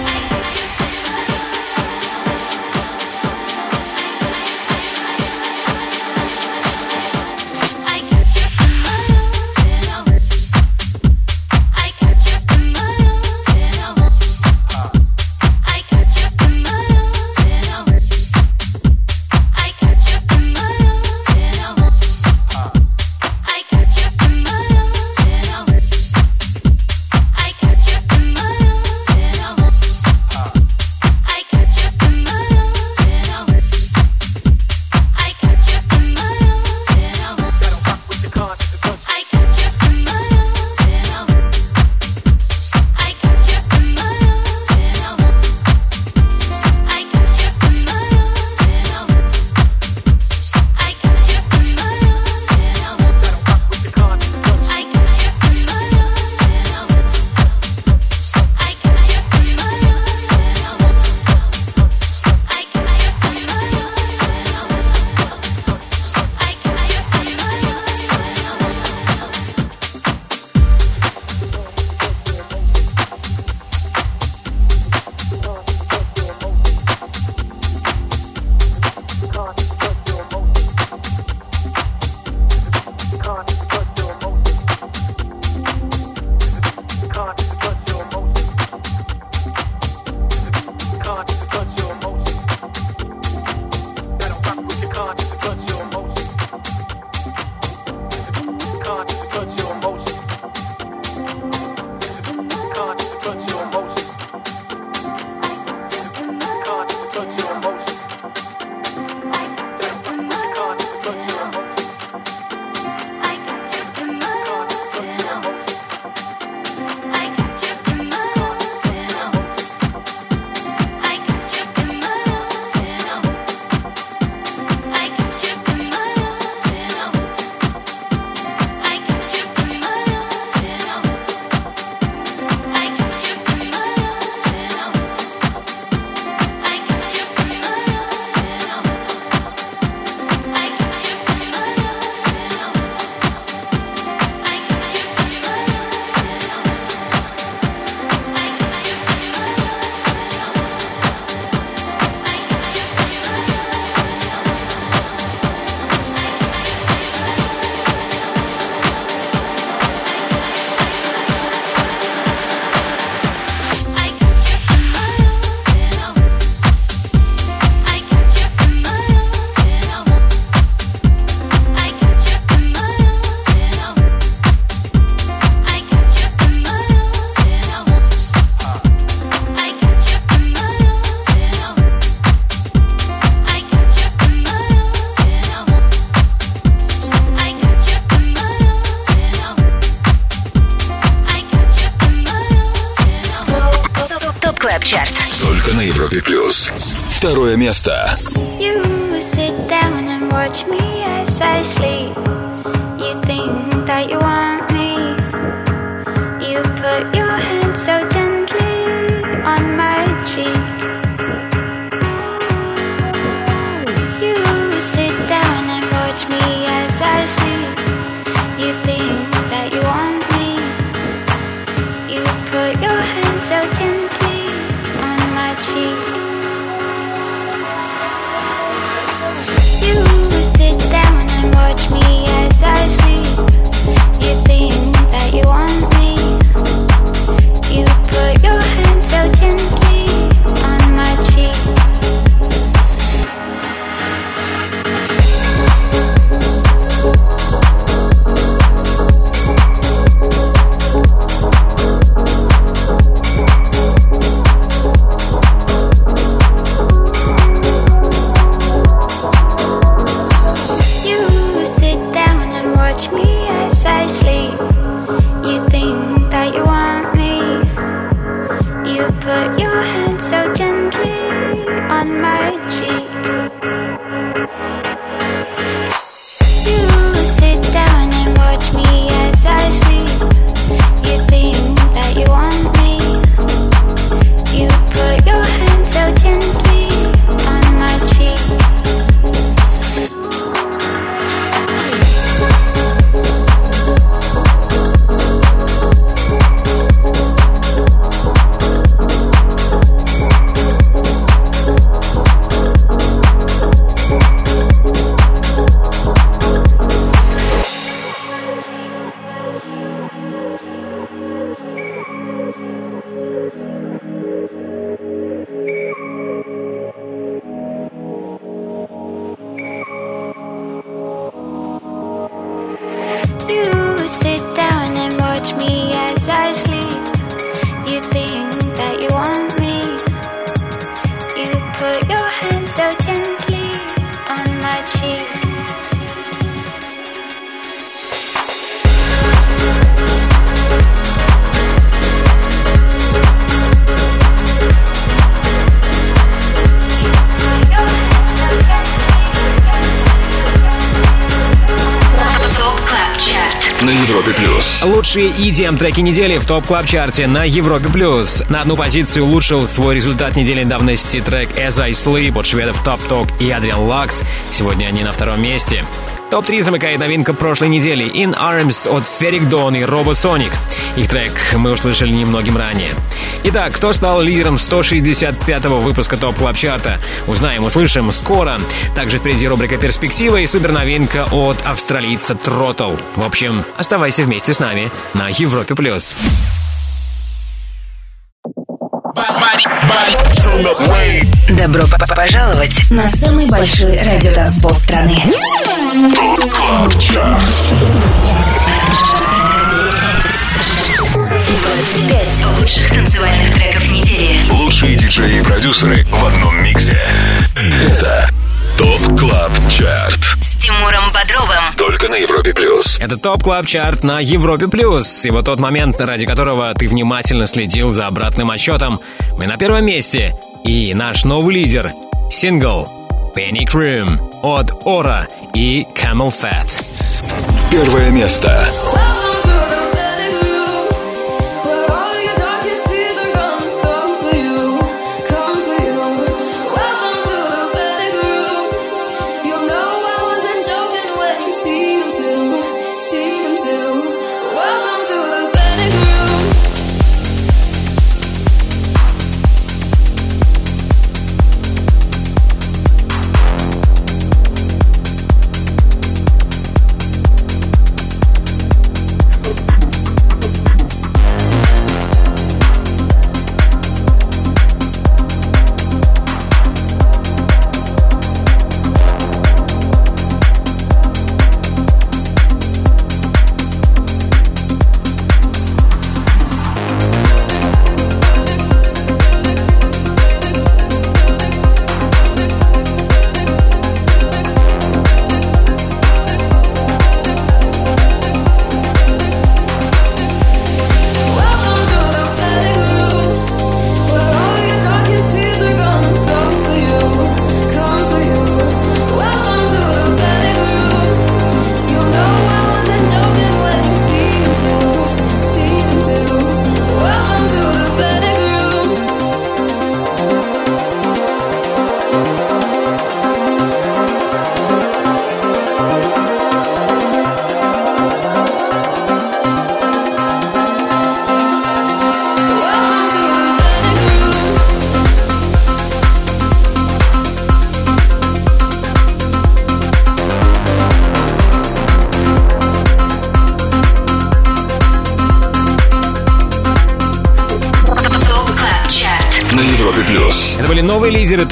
EDM треки недели в TOP Club Chart е на Европе плюс. На одну позицию улучшил свой результат недели давности трек As I Sleep от шведов Top Talk и Adrian Lux. Сегодня они на втором месте. Топ-3 замыкает новинка прошлой недели In Arms от Ferreck Dawn и Robosonic. Их трек мы услышали немногим ранее. Итак, кто стал лидером 165-го выпуска TOP Club Chart а? Узнаем, услышим скоро. Также впереди рубрика «Перспектива» и суперновинка от австралийца Throttle. В общем, оставайся вместе с нами на Европе+. плюс. Добро п- п- пожаловать на самый большой радиотанцпол страны. Club Chart. 25 лучших танцевальных треков недели. Лучшие диджеи и продюсеры в одном миксе. Это TOP Club Chart. С Тимуром Бодровым. Только на Европе плюс. Это TOP Club Chart на Европе+. плюс. И вот тот момент, ради которого ты внимательно следил за обратным отсчетом. Мы на первом месте. И наш новый лидер — сингл «Penny Cream» от Ора и Camel Fat. Первое место. Европе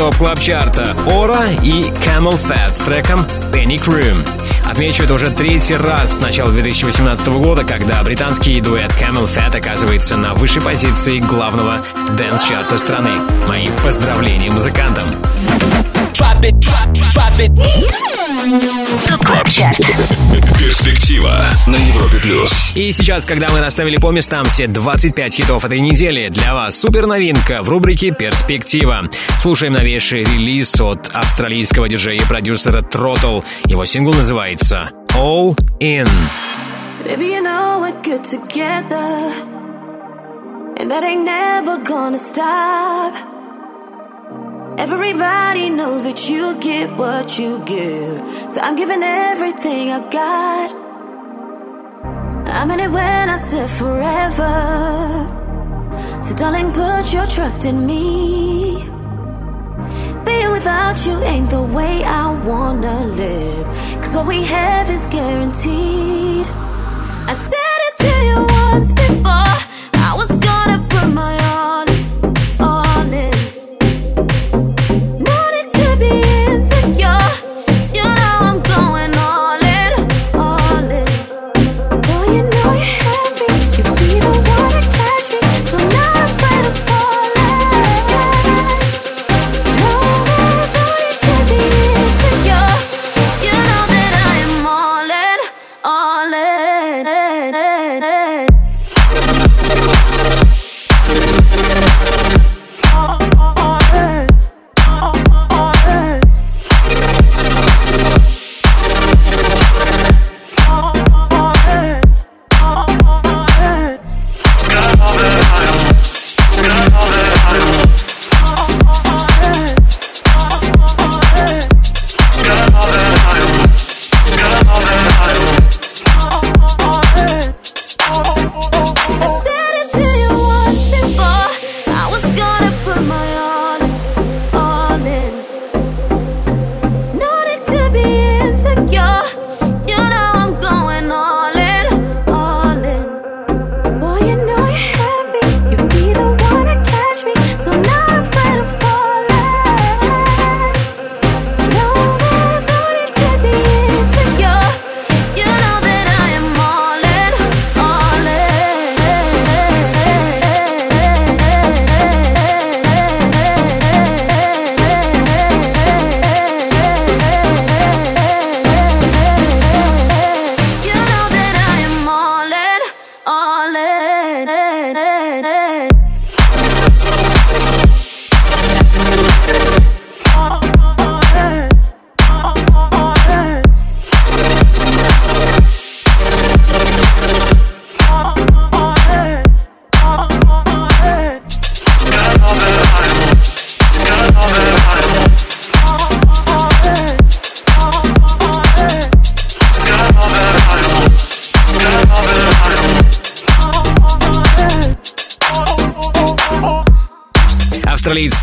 TOP Club Chart а Au/Ra и CamelPhat с треком Panic Room. Отмечу, это уже третий раз с начала 2018 года, когда британский дуэт CamelPhat оказывается на высшей позиции главного dance -чарта страны. Мои поздравления музыкантам. TOP Club Chart. Перспектива на Европе плюс. И сейчас, когда мы расставили по местам все 25 хитов этой недели, для вас супер новинка в рубрике «Перспектива». Слушаем новейший релиз от австралийского диджея и продюсера Throttle. Его сингл называется «All In». Baby, you know we're good together. And that ain't never gonna stop. Everybody knows that you get what you give. So I'm giving everything I got. I mean it when I said forever. So darling, put your trust in me. Being without you ain't the way I wanna live. Cause what we have is guaranteed.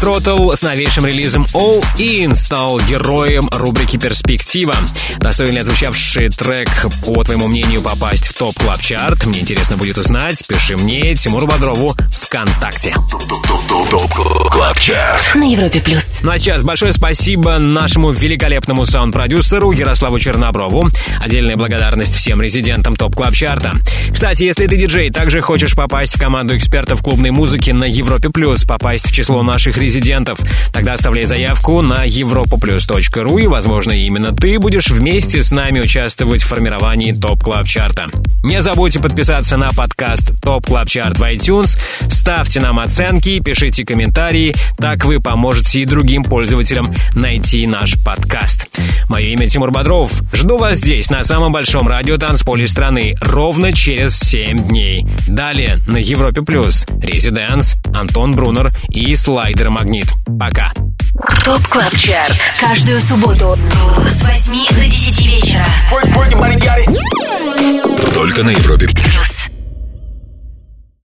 Throttle с новейшим релизом All In стал героем рубрики «Перспектива». Достойный ли отзвучавший трек, по твоему мнению, попасть в TOP Club Chart Мне интересно будет узнать. Пиши мне, Тимуру Бодрову, ВКонтакте. На Европе плюс. Ну а сейчас большое спасибо нашему великолепному саунд-продюсеру Ярославу Черноброву. Отдельная благодарность всем резидентам TOP Club Chart а. Кстати, если ты диджей, также хочешь попасть в команду экспертов клубной музыки на Европе Плюс, попасть в число наших резидентов, тогда оставляй заявку на europaplus.ru и, возможно, именно ты будешь вместе с нами участвовать в формировании TOP Club Chart а. Не забудьте подписаться на подкаст TOP Club Chart в iTunes, ставьте нам оценки, пишите комментарии, так вы поможете и другим пользователям найти наш подкаст. Мое имя Тимур Бодров. Жду вас здесь, на самом большом радио танцполе страны, ровно через 7 дней. Далее на Европе Плюс. ResiDANCE, Антон Брунер и Slider & Magnit. Пока. TOP Club Chart. Каждую субботу с 8 до 10 вечера. Только на Европе плюс.